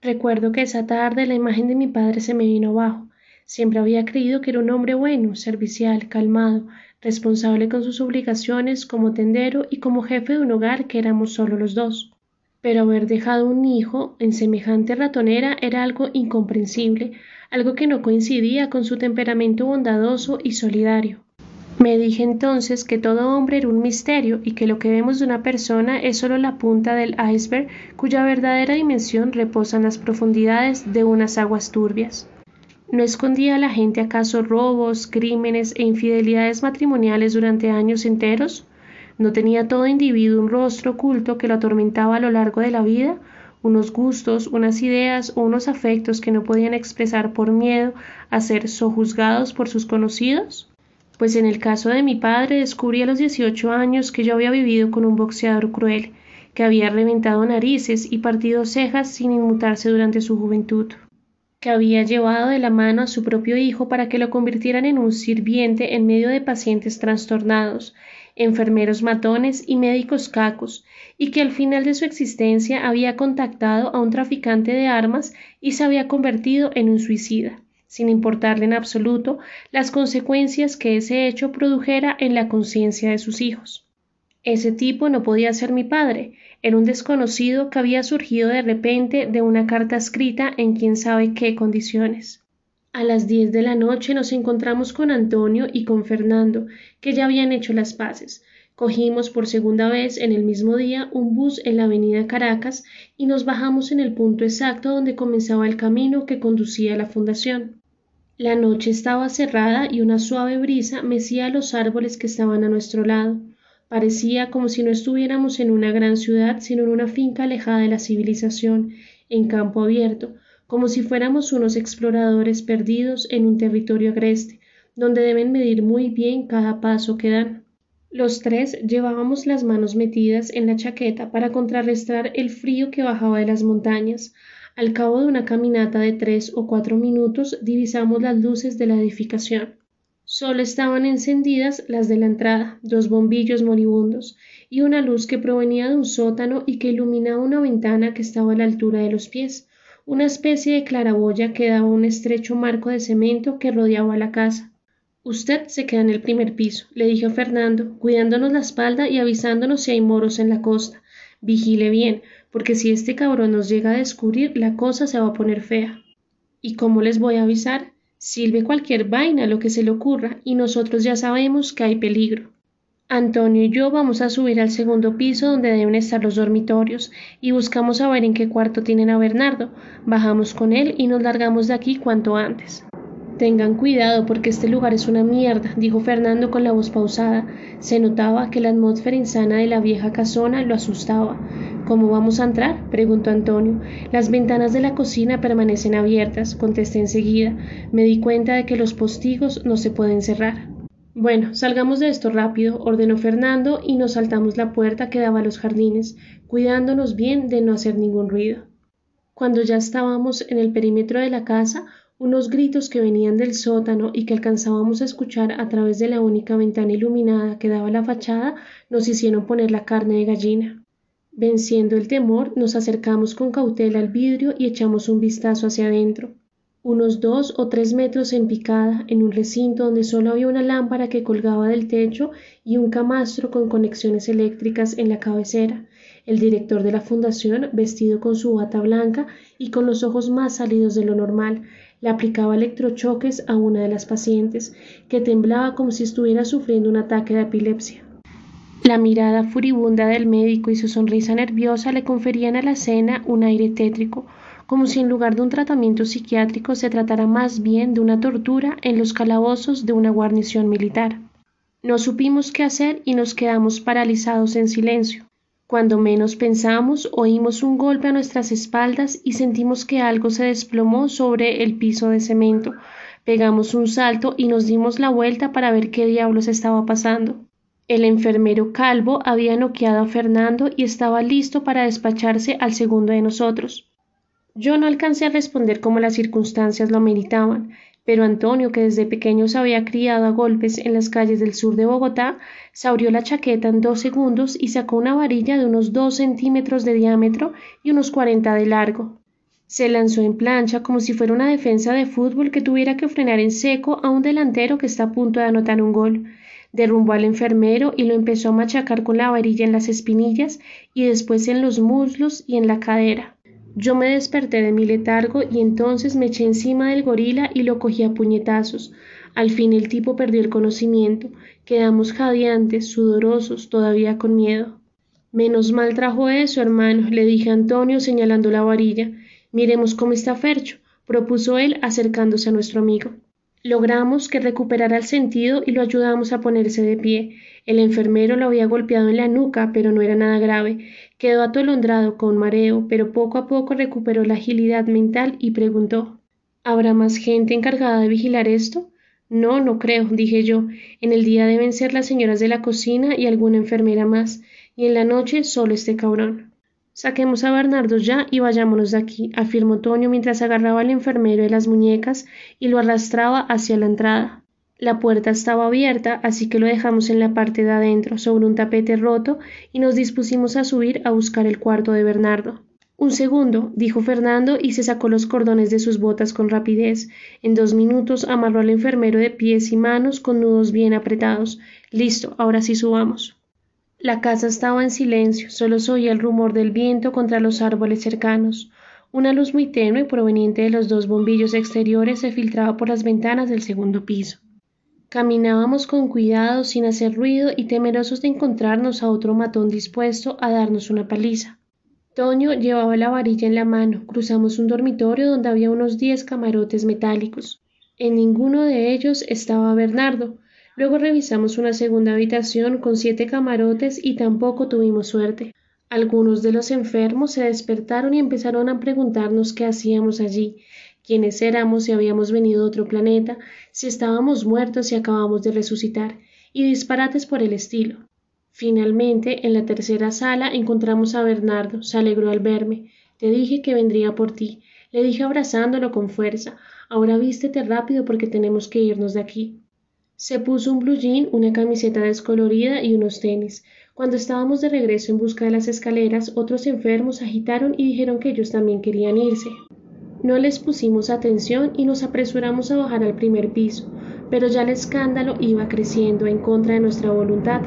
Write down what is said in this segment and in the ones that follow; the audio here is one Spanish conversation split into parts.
Recuerdo que esa tarde la imagen de mi padre se me vino abajo. Siempre había creído que era un hombre bueno, servicial, calmado, responsable con sus obligaciones como tendero y como jefe de un hogar que éramos solo los dos. Pero haber dejado un hijo en semejante ratonera era algo incomprensible, algo que no coincidía con su temperamento bondadoso y solidario. Me dije entonces que todo hombre era un misterio y que lo que vemos de una persona es solo la punta del iceberg cuya verdadera dimensión reposa en las profundidades de unas aguas turbias. ¿No escondía la gente acaso robos, crímenes e infidelidades matrimoniales durante años enteros? ¿No tenía todo individuo un rostro oculto que lo atormentaba a lo largo de la vida? unos gustos, unas ideas o unos afectos que no podían expresar por miedo a ser sojuzgados por sus conocidos? Pues en el caso de mi padre descubrí a los 18 años que yo había vivido con un boxeador cruel, que había reventado narices y partido cejas sin inmutarse durante su juventud, que había llevado de la mano a su propio hijo para que lo convirtieran en un sirviente en medio de pacientes trastornados, enfermeros matones y médicos cacos, y que al final de su existencia había contactado a un traficante de armas y se había convertido en un suicida, sin importarle en absoluto las consecuencias que ese hecho produjera en la conciencia de sus hijos. Ese tipo no podía ser mi padre, era un desconocido que había surgido de repente de una carta escrita en quién sabe qué condiciones. A las diez de la noche nos encontramos con Antonio y con Fernando, que ya habían hecho las paces. Cogimos por segunda vez en el mismo día un bus en la avenida Caracas y nos bajamos en el punto exacto donde comenzaba el camino que conducía a la fundación. La noche estaba cerrada y una suave brisa mecía los árboles que estaban a nuestro lado. Parecía como si no estuviéramos en una gran ciudad, sino en una finca alejada de la civilización, en campo abierto, como si fuéramos unos exploradores perdidos en un territorio agreste, donde deben medir muy bien cada paso que dan. Los tres llevábamos las manos metidas en la chaqueta para contrarrestar el frío que bajaba de las montañas. Al cabo de una caminata de tres o cuatro minutos divisamos las luces de la edificación. Solo estaban encendidas las de la entrada, dos bombillos moribundos, y una luz que provenía de un sótano y que iluminaba una ventana que estaba a la altura de los pies una especie de claraboya que daba un estrecho marco de cemento que rodeaba la casa. Usted se queda en el primer piso, le dijo Fernando, cuidándonos la espalda y avisándonos si hay moros en la costa. Vigile bien, porque si este cabrón nos llega a descubrir, la cosa se va a poner fea. ¿Y cómo les voy a avisar? Silbe cualquier vaina, lo que se le ocurra, y nosotros ya sabemos que hay peligro. Antonio y yo vamos a subir al segundo piso donde deben estar los dormitorios y buscamos a ver en qué cuarto tienen a Bernardo. Bajamos con él y nos largamos de aquí cuanto antes. Tengan cuidado porque este lugar es una mierda, dijo Fernando con la voz pausada. Se notaba que la atmósfera insana de la vieja casona lo asustaba. ¿Cómo vamos a entrar? preguntó Antonio. Las ventanas de la cocina permanecen abiertas, contesté enseguida. Me di cuenta de que los postigos no se pueden cerrar. Bueno, salgamos de esto rápido, ordenó Fernando, y nos saltamos la puerta que daba a los jardines, cuidándonos bien de no hacer ningún ruido. Cuando ya estábamos en el perímetro de la casa, unos gritos que venían del sótano y que alcanzábamos a escuchar a través de la única ventana iluminada que daba la fachada nos hicieron poner la carne de gallina. Venciendo el temor, nos acercamos con cautela al vidrio y echamos un vistazo hacia adentro unos dos o tres metros en picada, en un recinto donde solo había una lámpara que colgaba del techo y un camastro con conexiones eléctricas en la cabecera. El director de la fundación, vestido con su bata blanca y con los ojos más salidos de lo normal, le aplicaba electrochoques a una de las pacientes, que temblaba como si estuviera sufriendo un ataque de epilepsia. La mirada furibunda del médico y su sonrisa nerviosa le conferían a la escena un aire tétrico, como si en lugar de un tratamiento psiquiátrico se tratara más bien de una tortura en los calabozos de una guarnición militar. No supimos qué hacer y nos quedamos paralizados en silencio. Cuando menos pensamos, oímos un golpe a nuestras espaldas y sentimos que algo se desplomó sobre el piso de cemento. Pegamos un salto y nos dimos la vuelta para ver qué diablos estaba pasando. El enfermero calvo había noqueado a Fernando y estaba listo para despacharse al segundo de nosotros. Yo no alcancé a responder como las circunstancias lo meritaban, pero Antonio, que desde pequeño se había criado a golpes en las calles del sur de Bogotá, se abrió la chaqueta en dos segundos y sacó una varilla de unos dos centímetros de diámetro y unos cuarenta de largo. Se lanzó en plancha como si fuera una defensa de fútbol que tuviera que frenar en seco a un delantero que está a punto de anotar un gol. Derrumbó al enfermero y lo empezó a machacar con la varilla en las espinillas y después en los muslos y en la cadera. Yo me desperté de mi letargo y entonces me eché encima del gorila y lo cogí a puñetazos. Al fin el tipo perdió el conocimiento. Quedamos jadeantes, sudorosos, todavía con miedo. Menos mal trajo eso, hermano, le dije a Antonio señalando la varilla. Miremos cómo está Fercho, propuso él acercándose a nuestro amigo. Logramos que recuperara el sentido y lo ayudamos a ponerse de pie. El enfermero lo había golpeado en la nuca, pero no era nada grave. Quedó atolondrado con mareo, pero poco a poco recuperó la agilidad mental y preguntó ¿Habrá más gente encargada de vigilar esto? No, no creo, dije yo. En el día deben ser las señoras de la cocina y alguna enfermera más, y en la noche solo este cabrón. Saquemos a Bernardo ya y vayámonos de aquí, afirmó Toño mientras agarraba al enfermero de las muñecas y lo arrastraba hacia la entrada. La puerta estaba abierta, así que lo dejamos en la parte de adentro, sobre un tapete roto, y nos dispusimos a subir a buscar el cuarto de Bernardo. Un segundo, dijo Fernando y se sacó los cordones de sus botas con rapidez. En dos minutos amarró al enfermero de pies y manos con nudos bien apretados. Listo, ahora sí subamos. La casa estaba en silencio, solo se oía el rumor del viento contra los árboles cercanos. Una luz muy tenue proveniente de los dos bombillos exteriores se filtraba por las ventanas del segundo piso. Caminábamos con cuidado, sin hacer ruido y temerosos de encontrarnos a otro matón dispuesto a darnos una paliza. Toño llevaba la varilla en la mano. Cruzamos un dormitorio donde había unos diez camarotes metálicos. En ninguno de ellos estaba Bernardo, Luego revisamos una segunda habitación con siete camarotes y tampoco tuvimos suerte. Algunos de los enfermos se despertaron y empezaron a preguntarnos qué hacíamos allí, quiénes éramos si habíamos venido de otro planeta, si estábamos muertos y acabamos de resucitar, y disparates por el estilo. Finalmente, en la tercera sala encontramos a Bernardo. Se alegró al verme. Te dije que vendría por ti. Le dije abrazándolo con fuerza. Ahora vístete rápido porque tenemos que irnos de aquí. Se puso un blue jean, una camiseta descolorida y unos tenis. Cuando estábamos de regreso en busca de las escaleras, otros enfermos agitaron y dijeron que ellos también querían irse. No les pusimos atención y nos apresuramos a bajar al primer piso, pero ya el escándalo iba creciendo en contra de nuestra voluntad.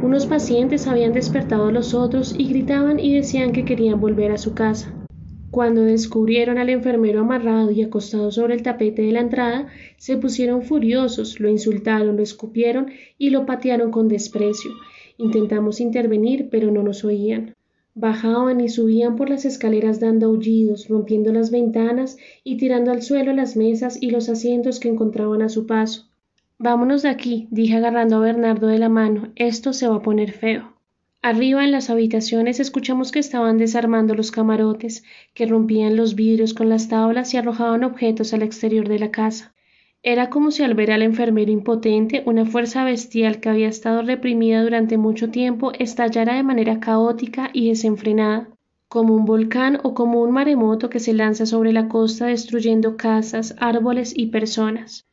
Unos pacientes habían despertado a los otros y gritaban y decían que querían volver a su casa. Cuando descubrieron al enfermero amarrado y acostado sobre el tapete de la entrada, se pusieron furiosos, lo insultaron, lo escupieron y lo patearon con desprecio. Intentamos intervenir, pero no nos oían. Bajaban y subían por las escaleras dando aullidos, rompiendo las ventanas y tirando al suelo las mesas y los asientos que encontraban a su paso. Vámonos de aquí, dije agarrando a Bernardo de la mano. Esto se va a poner feo. Arriba en las habitaciones escuchamos que estaban desarmando los camarotes, que rompían los vidrios con las tablas y arrojaban objetos al exterior de la casa. Era como si al ver al enfermero impotente, una fuerza bestial que había estado reprimida durante mucho tiempo estallara de manera caótica y desenfrenada, como un volcán o como un maremoto que se lanza sobre la costa destruyendo casas, árboles y personas.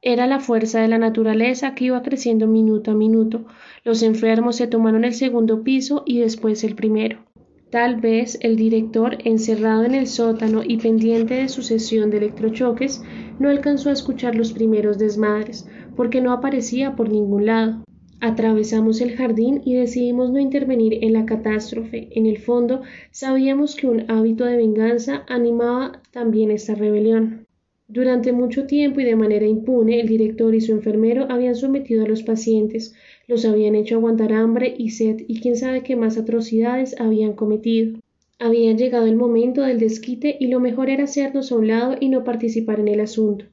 Era la fuerza de la naturaleza que iba creciendo minuto a minuto. Los enfermos se tomaron el segundo piso y después el primero. Tal vez el director, encerrado en el sótano y pendiente de su sesión de electrochoques, no alcanzó a escuchar los primeros desmadres, porque no aparecía por ningún lado. Atravesamos el jardín y decidimos no intervenir en la catástrofe. En el fondo, sabíamos que un hábito de venganza animaba también esta rebelión. Durante mucho tiempo y de manera impune, el director y su enfermero habían sometido a los pacientes, los habían hecho aguantar hambre y sed y quién sabe qué más atrocidades habían cometido. Había llegado el momento del desquite y lo mejor era hacernos a un lado y no participar en el asunto.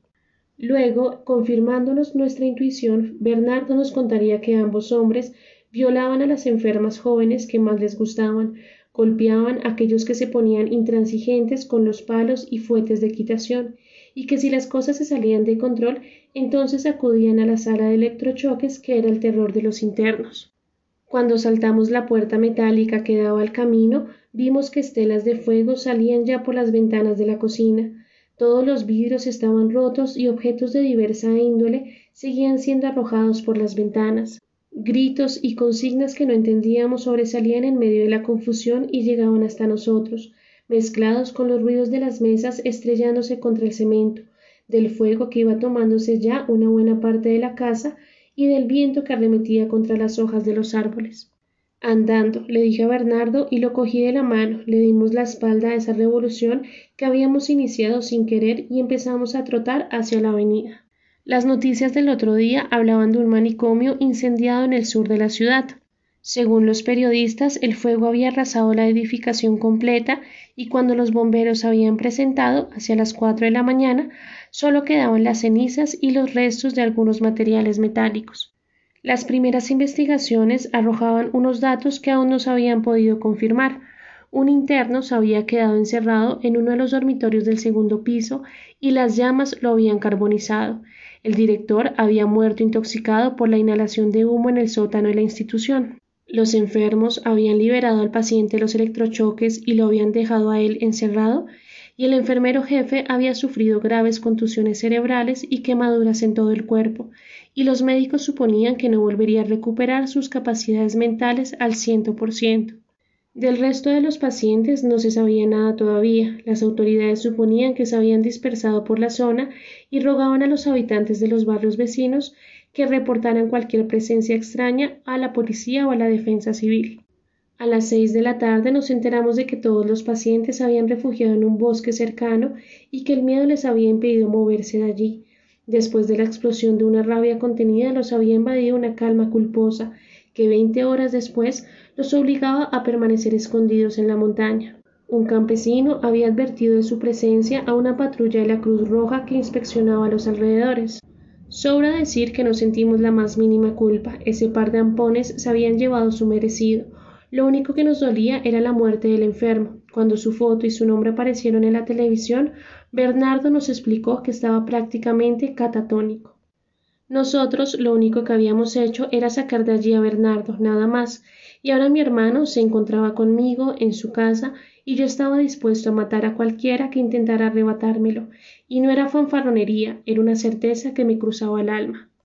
Luego, confirmándonos nuestra intuición, Bernardo nos contaría que ambos hombres violaban a las enfermas jóvenes que más les gustaban, golpeaban a aquellos que se ponían intransigentes con los palos y fuetes de equitación, y que si las cosas se salían de control, entonces acudían a la sala de electrochoques que era el terror de los internos. Cuando saltamos la puerta metálica que daba al camino, vimos que estelas de fuego salían ya por las ventanas de la cocina. Todos los vidrios estaban rotos y objetos de diversa índole seguían siendo arrojados por las ventanas. Gritos y consignas que no entendíamos sobresalían en medio de la confusión y llegaban hasta nosotros mezclados con los ruidos de las mesas estrellándose contra el cemento, del fuego que iba tomándose ya una buena parte de la casa y del viento que arremetía contra las hojas de los árboles. Andando, le dije a Bernardo y lo cogí de la mano, le dimos la espalda a esa revolución que habíamos iniciado sin querer y empezamos a trotar hacia la avenida. Las noticias del otro día hablaban de un manicomio incendiado en el sur de la ciudad. Según los periodistas, el fuego había arrasado la edificación completa y cuando los bomberos habían presentado, hacia las cuatro de la mañana, solo quedaban las cenizas y los restos de algunos materiales metálicos. Las primeras investigaciones arrojaban unos datos que aún no se habían podido confirmar. Un interno se había quedado encerrado en uno de los dormitorios del segundo piso y las llamas lo habían carbonizado. El director había muerto intoxicado por la inhalación de humo en el sótano de la institución. Los enfermos habían liberado al paciente los electrochoques y lo habían dejado a él encerrado, y el enfermero jefe había sufrido graves contusiones cerebrales y quemaduras en todo el cuerpo, y los médicos suponían que no volvería a recuperar sus capacidades mentales al ciento por ciento. Del resto de los pacientes no se sabía nada todavía. Las autoridades suponían que se habían dispersado por la zona y rogaban a los habitantes de los barrios vecinos que reportaran cualquier presencia extraña a la policía o a la defensa civil. A las seis de la tarde nos enteramos de que todos los pacientes habían refugiado en un bosque cercano y que el miedo les había impedido moverse de allí. Después de la explosión de una rabia contenida los había invadido una calma culposa que veinte horas después los obligaba a permanecer escondidos en la montaña. Un campesino había advertido de su presencia a una patrulla de la Cruz Roja que inspeccionaba los alrededores. Sobra decir que no sentimos la más mínima culpa. Ese par de ampones se habían llevado su merecido. Lo único que nos dolía era la muerte del enfermo. Cuando su foto y su nombre aparecieron en la televisión, Bernardo nos explicó que estaba prácticamente catatónico. Nosotros lo único que habíamos hecho era sacar de allí a Bernardo, nada más, y ahora mi hermano se encontraba conmigo en su casa y yo estaba dispuesto a matar a cualquiera que intentara arrebatármelo, y no era fanfarronería, era una certeza que me cruzaba el alma.